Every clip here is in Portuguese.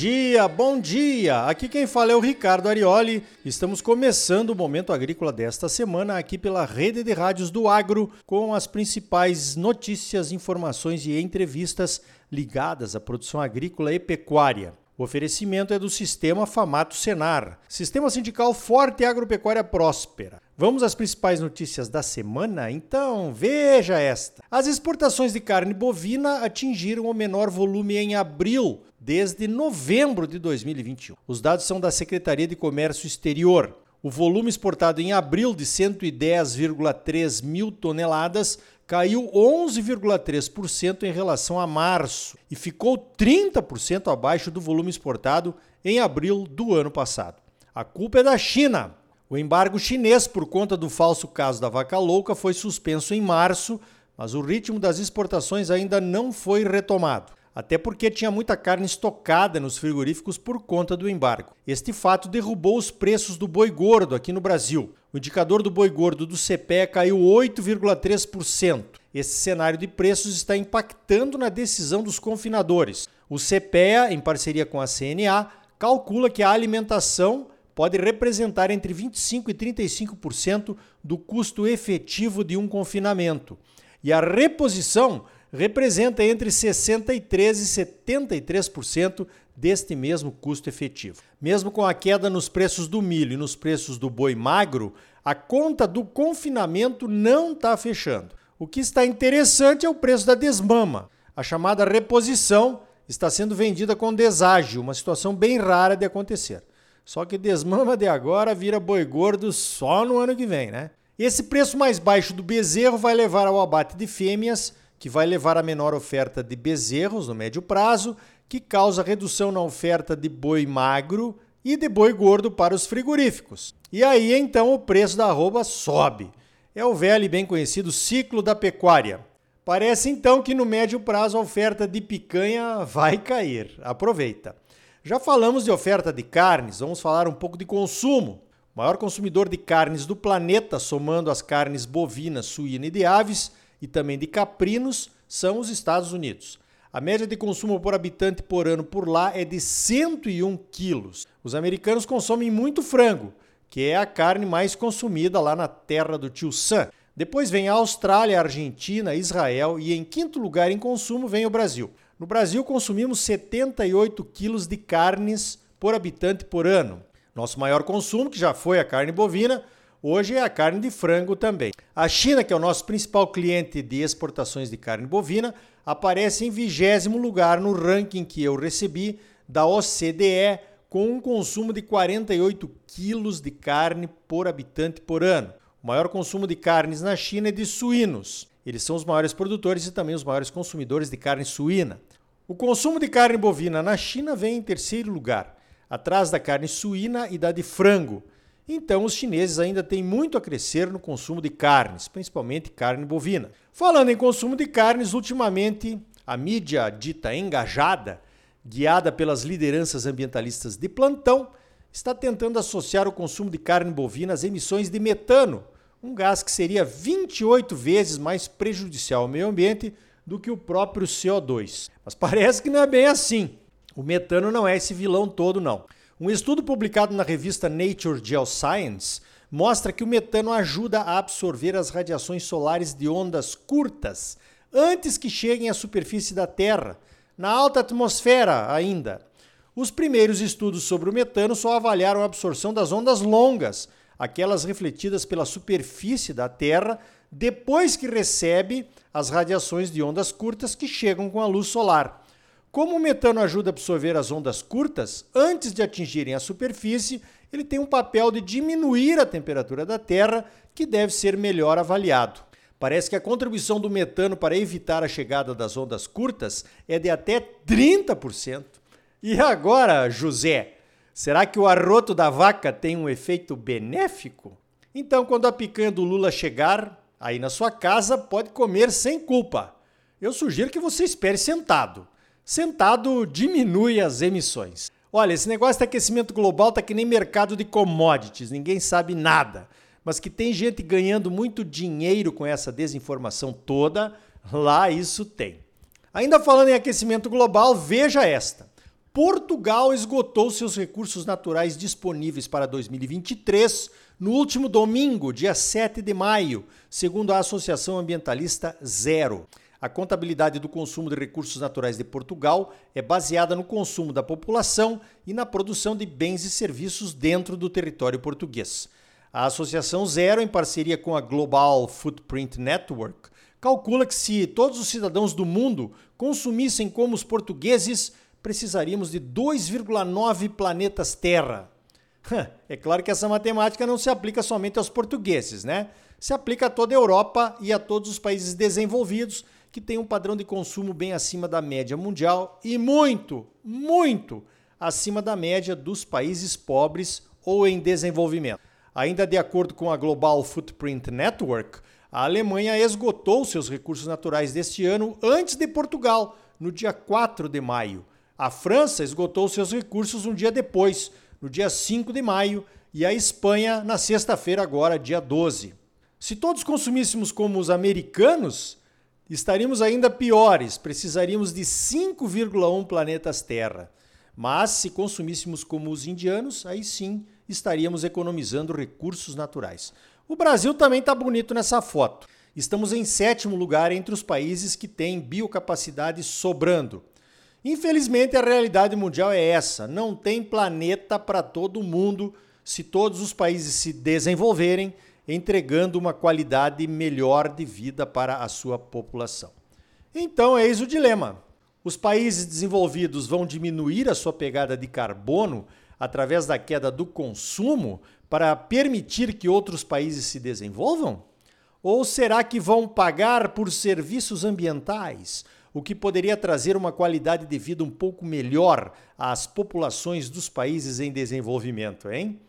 dia, bom dia! Aqui quem fala é o Ricardo Arioli. Estamos começando o Momento Agrícola desta semana aqui pela rede de rádios do Agro com as principais notícias, informações e entrevistas ligadas à produção agrícola e pecuária. O oferecimento é do Sistema Famato Senar, Sistema Sindical Forte e Agropecuária Próspera. Vamos às principais notícias da semana? Então, veja esta. As exportações de carne bovina atingiram o menor volume em abril desde novembro de 2021. Os dados são da Secretaria de Comércio Exterior. O volume exportado em abril de 110,3 mil toneladas caiu 11,3% em relação a março e ficou 30% abaixo do volume exportado em abril do ano passado. A culpa é da China. O embargo chinês por conta do falso caso da vaca louca foi suspenso em março, mas o ritmo das exportações ainda não foi retomado até porque tinha muita carne estocada nos frigoríficos por conta do embargo. Este fato derrubou os preços do boi gordo aqui no Brasil. O indicador do boi gordo do CPE caiu 8,3%. Esse cenário de preços está impactando na decisão dos confinadores. O CPEA, em parceria com a CNA, calcula que a alimentação pode representar entre 25% e 35% do custo efetivo de um confinamento. E a reposição representa entre 63% e 73% deste mesmo custo efetivo. Mesmo com a queda nos preços do milho e nos preços do boi magro, a conta do confinamento não está fechando. O que está interessante é o preço da desmama. A chamada reposição está sendo vendida com deságio, uma situação bem rara de acontecer. Só que desmama de agora vira boi gordo só no ano que vem, né? Esse preço mais baixo do bezerro vai levar ao abate de fêmeas que vai levar a menor oferta de bezerros no médio prazo, que causa redução na oferta de boi magro e de boi gordo para os frigoríficos. E aí então o preço da arroba sobe. É o velho e bem conhecido ciclo da pecuária. Parece então que no médio prazo a oferta de picanha vai cair. Aproveita. Já falamos de oferta de carnes, vamos falar um pouco de consumo. O maior consumidor de carnes do planeta, somando as carnes bovina, suína e de aves, e também de caprinos são os Estados Unidos. A média de consumo por habitante por ano por lá é de 101 quilos. Os americanos consomem muito frango, que é a carne mais consumida lá na terra do tio Sam. Depois vem a Austrália, a Argentina, Israel e em quinto lugar em consumo vem o Brasil. No Brasil consumimos 78 quilos de carnes por habitante por ano. Nosso maior consumo, que já foi a carne bovina, Hoje é a carne de frango também. A China, que é o nosso principal cliente de exportações de carne bovina, aparece em vigésimo lugar no ranking que eu recebi da OCDE, com um consumo de 48 quilos de carne por habitante por ano. O maior consumo de carnes na China é de suínos. Eles são os maiores produtores e também os maiores consumidores de carne suína. O consumo de carne bovina na China vem em terceiro lugar, atrás da carne suína e da de frango. Então, os chineses ainda têm muito a crescer no consumo de carnes, principalmente carne bovina. Falando em consumo de carnes, ultimamente a mídia dita engajada, guiada pelas lideranças ambientalistas de plantão, está tentando associar o consumo de carne bovina às emissões de metano, um gás que seria 28 vezes mais prejudicial ao meio ambiente do que o próprio CO2. Mas parece que não é bem assim. O metano não é esse vilão todo, não. Um estudo publicado na revista Nature Geoscience mostra que o metano ajuda a absorver as radiações solares de ondas curtas antes que cheguem à superfície da Terra, na alta atmosfera ainda. Os primeiros estudos sobre o metano só avaliaram a absorção das ondas longas, aquelas refletidas pela superfície da Terra depois que recebe as radiações de ondas curtas que chegam com a luz solar. Como o metano ajuda a absorver as ondas curtas, antes de atingirem a superfície, ele tem um papel de diminuir a temperatura da Terra, que deve ser melhor avaliado. Parece que a contribuição do metano para evitar a chegada das ondas curtas é de até 30%. E agora, José, será que o arroto da vaca tem um efeito benéfico? Então, quando a picanha do Lula chegar aí na sua casa, pode comer sem culpa. Eu sugiro que você espere sentado. Sentado diminui as emissões. Olha, esse negócio de aquecimento global tá que nem mercado de commodities, ninguém sabe nada. Mas que tem gente ganhando muito dinheiro com essa desinformação toda, lá isso tem. Ainda falando em aquecimento global, veja esta. Portugal esgotou seus recursos naturais disponíveis para 2023 no último domingo, dia 7 de maio, segundo a Associação Ambientalista Zero. A contabilidade do consumo de recursos naturais de Portugal é baseada no consumo da população e na produção de bens e serviços dentro do território português. A Associação Zero, em parceria com a Global Footprint Network, calcula que se todos os cidadãos do mundo consumissem como os portugueses, precisaríamos de 2,9 planetas Terra. É claro que essa matemática não se aplica somente aos portugueses, né? Se aplica a toda a Europa e a todos os países desenvolvidos que têm um padrão de consumo bem acima da média mundial e muito, muito acima da média dos países pobres ou em desenvolvimento. Ainda de acordo com a Global Footprint Network, a Alemanha esgotou seus recursos naturais deste ano antes de Portugal, no dia 4 de maio. A França esgotou seus recursos um dia depois, no dia 5 de maio, e a Espanha na sexta-feira, agora, dia 12. Se todos consumíssemos como os americanos, estaríamos ainda piores, precisaríamos de 5,1 planetas Terra. Mas se consumíssemos como os indianos, aí sim estaríamos economizando recursos naturais. O Brasil também está bonito nessa foto. Estamos em sétimo lugar entre os países que têm biocapacidade sobrando. Infelizmente, a realidade mundial é essa: não tem planeta para todo mundo se todos os países se desenvolverem, entregando uma qualidade melhor de vida para a sua população. Então, eis o dilema. Os países desenvolvidos vão diminuir a sua pegada de carbono através da queda do consumo para permitir que outros países se desenvolvam? Ou será que vão pagar por serviços ambientais? o que poderia trazer uma qualidade de vida um pouco melhor às populações dos países em desenvolvimento, hein?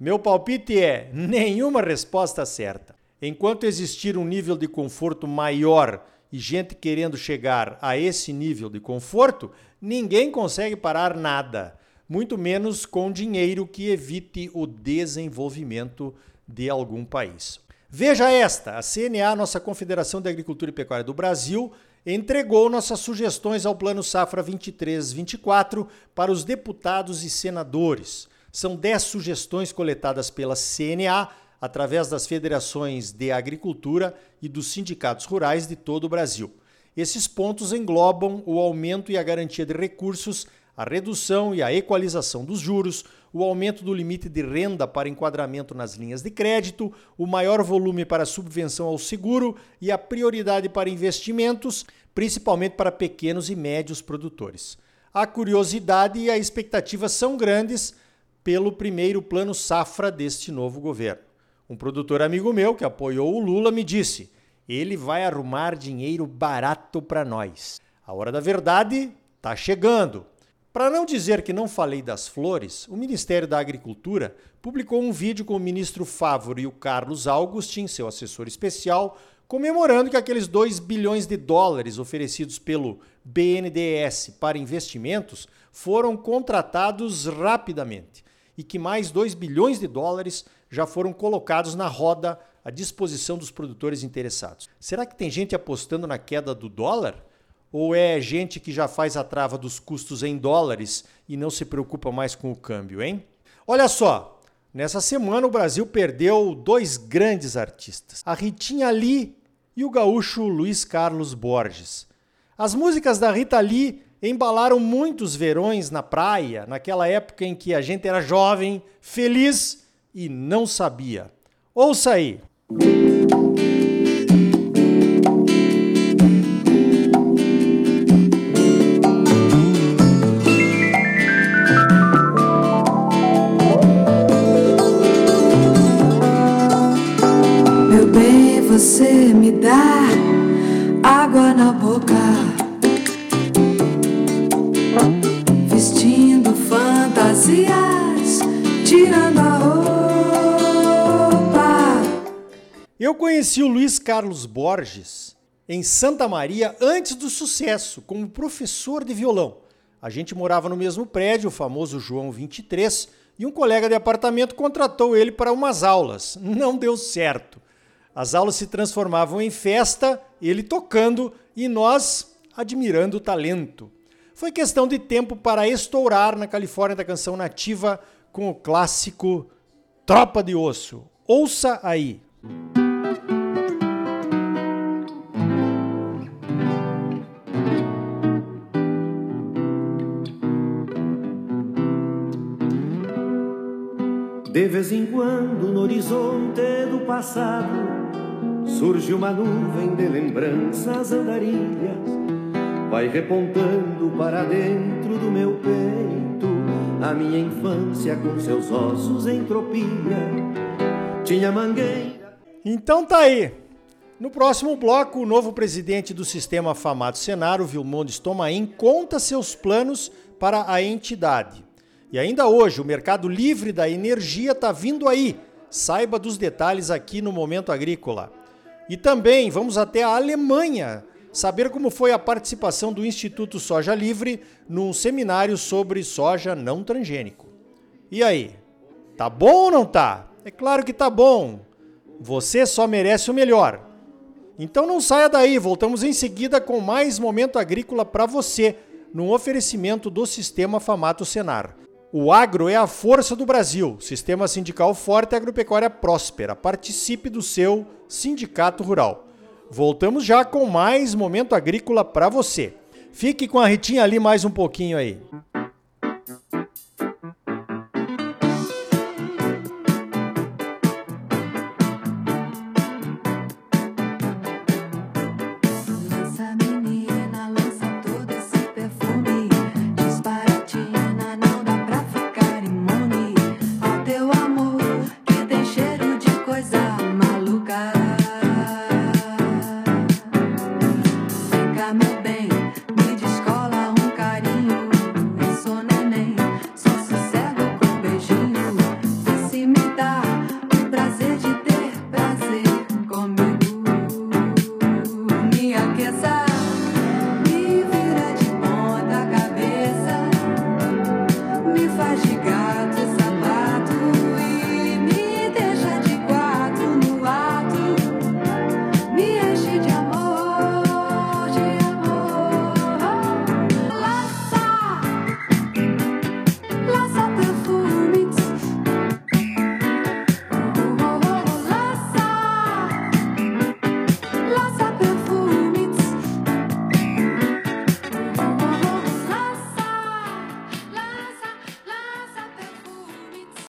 Meu palpite é nenhuma resposta certa. Enquanto existir um nível de conforto maior e gente querendo chegar a esse nível de conforto, ninguém consegue parar nada, muito menos com dinheiro que evite o desenvolvimento de algum país. Veja esta: a CNA, nossa Confederação de Agricultura e Pecuária do Brasil, entregou nossas sugestões ao Plano Safra 23-24 para os deputados e senadores. São 10 sugestões coletadas pela CNA através das federações de agricultura e dos sindicatos rurais de todo o Brasil. Esses pontos englobam o aumento e a garantia de recursos, a redução e a equalização dos juros, o aumento do limite de renda para enquadramento nas linhas de crédito, o maior volume para subvenção ao seguro e a prioridade para investimentos, principalmente para pequenos e médios produtores. A curiosidade e a expectativa são grandes pelo primeiro plano safra deste novo governo. Um produtor amigo meu que apoiou o Lula me disse: ele vai arrumar dinheiro barato para nós. A hora da verdade está chegando. Para não dizer que não falei das flores, o Ministério da Agricultura publicou um vídeo com o ministro Fávoro e o Carlos Augustin, seu assessor especial, comemorando que aqueles 2 bilhões de dólares oferecidos pelo BNDES para investimentos foram contratados rapidamente e que mais 2 bilhões de dólares já foram colocados na roda à disposição dos produtores interessados. Será que tem gente apostando na queda do dólar? Ou é gente que já faz a trava dos custos em dólares e não se preocupa mais com o câmbio, hein? Olha só, nessa semana o Brasil perdeu dois grandes artistas, a Ritinha Lee e o gaúcho Luiz Carlos Borges. As músicas da Rita Lee embalaram muitos verões na praia, naquela época em que a gente era jovem, feliz e não sabia. Ouça aí! Eu conheci o Luiz Carlos Borges em Santa Maria antes do sucesso, como professor de violão. A gente morava no mesmo prédio, o famoso João 23, e um colega de apartamento contratou ele para umas aulas. Não deu certo. As aulas se transformavam em festa, ele tocando e nós admirando o talento. foi questão de tempo para estourar na Califórnia da canção nativa com o clássico Tropa de Osso. Ouça aí. De vez em quando no horizonte do passado surge uma nuvem de lembranças andarilhas, vai repontando para dentro do meu peito a minha infância com seus ossos em tropia. Tinha mangueira. Então tá aí. No próximo bloco, o novo presidente do sistema Famato Senaro, Vilmondes Tomain, conta seus planos para a entidade. E ainda hoje, o mercado livre da energia está vindo aí. Saiba dos detalhes aqui no Momento Agrícola. E também vamos até a Alemanha saber como foi a participação do Instituto Soja Livre num seminário sobre soja não transgênico. E aí? Tá bom ou não tá? É claro que tá bom. Você só merece o melhor. Então não saia daí, voltamos em seguida com mais Momento Agrícola para você, num oferecimento do Sistema Famato Senar. O agro é a força do Brasil. Sistema sindical forte e agropecuária próspera. Participe do seu sindicato rural. Voltamos já com mais momento agrícola para você. Fique com a Ritinha ali mais um pouquinho aí.